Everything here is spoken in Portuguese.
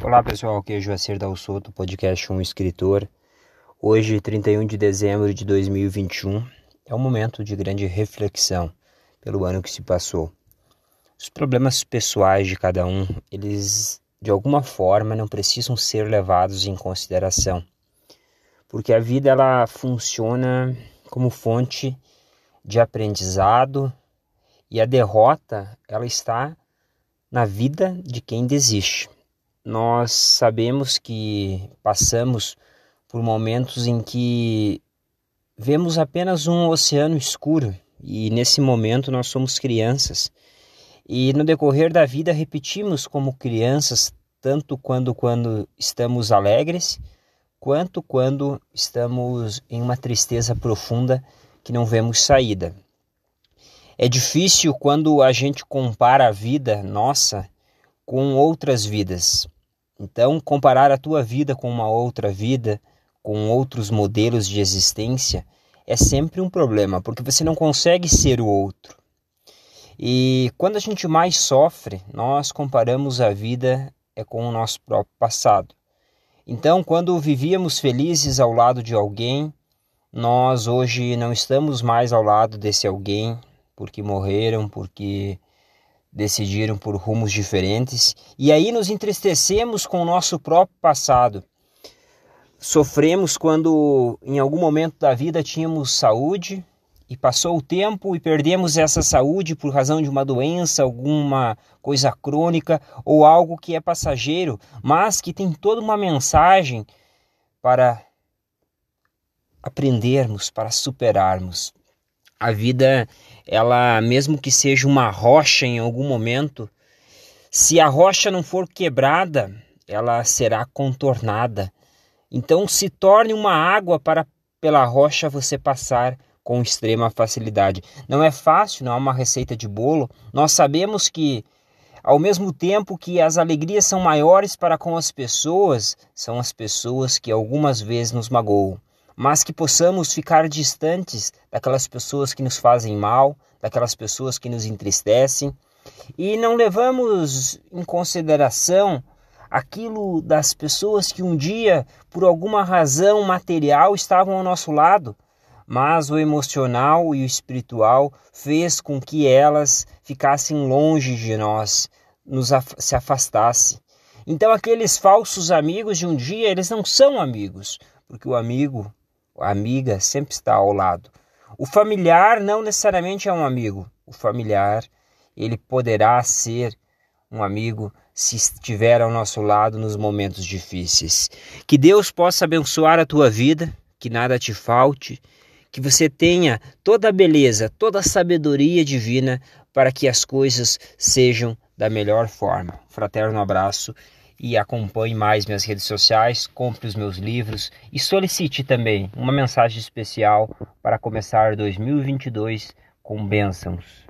Olá pessoal, aqui é Joacir Dalsoto, podcast Um Escritor. Hoje, 31 de dezembro de 2021, é um momento de grande reflexão pelo ano que se passou. Os problemas pessoais de cada um, eles de alguma forma não precisam ser levados em consideração, porque a vida ela funciona como fonte de aprendizado e a derrota ela está na vida de quem desiste. Nós sabemos que passamos por momentos em que vemos apenas um oceano escuro e nesse momento nós somos crianças. E no decorrer da vida repetimos como crianças tanto quando quando estamos alegres, quanto quando estamos em uma tristeza profunda que não vemos saída. É difícil quando a gente compara a vida nossa com outras vidas. Então, comparar a tua vida com uma outra vida, com outros modelos de existência, é sempre um problema, porque você não consegue ser o outro. E quando a gente mais sofre, nós comparamos a vida é com o nosso próprio passado. Então, quando vivíamos felizes ao lado de alguém, nós hoje não estamos mais ao lado desse alguém, porque morreram, porque decidiram por rumos diferentes, e aí nos entristecemos com o nosso próprio passado. Sofremos quando em algum momento da vida tínhamos saúde e passou o tempo e perdemos essa saúde por razão de uma doença, alguma coisa crônica ou algo que é passageiro, mas que tem toda uma mensagem para aprendermos, para superarmos. A vida, ela mesmo que seja uma rocha em algum momento, se a rocha não for quebrada, ela será contornada. Então se torne uma água para pela rocha você passar com extrema facilidade. Não é fácil, não é uma receita de bolo. Nós sabemos que ao mesmo tempo que as alegrias são maiores para com as pessoas, são as pessoas que algumas vezes nos magoam mas que possamos ficar distantes daquelas pessoas que nos fazem mal, daquelas pessoas que nos entristecem e não levamos em consideração aquilo das pessoas que um dia, por alguma razão material, estavam ao nosso lado, mas o emocional e o espiritual fez com que elas ficassem longe de nós, nos af se afastasse. Então aqueles falsos amigos de um dia, eles não são amigos, porque o amigo a amiga sempre está ao lado. O familiar não necessariamente é um amigo. O familiar, ele poderá ser um amigo se estiver ao nosso lado nos momentos difíceis. Que Deus possa abençoar a tua vida, que nada te falte, que você tenha toda a beleza, toda a sabedoria divina para que as coisas sejam da melhor forma. Fraterno abraço e acompanhe mais minhas redes sociais, compre os meus livros e solicite também uma mensagem especial para começar 2022 com bênçãos.